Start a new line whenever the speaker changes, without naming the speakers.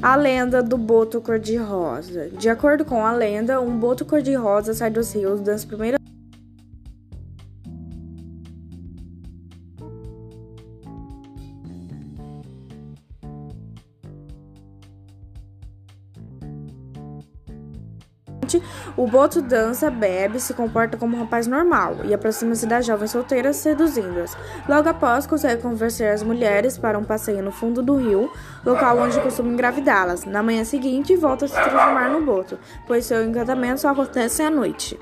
A lenda do boto cor-de-rosa. De acordo com a lenda, um boto cor-de-rosa sai dos rios das primeiras O boto dança, bebe, se comporta como um rapaz normal e aproxima-se das jovens solteiras, seduzindo-as. Logo após, consegue convencer as mulheres para um passeio no fundo do rio, local onde costuma engravidá-las. Na manhã seguinte, volta a se transformar no boto, pois seu encantamento só acontece à noite.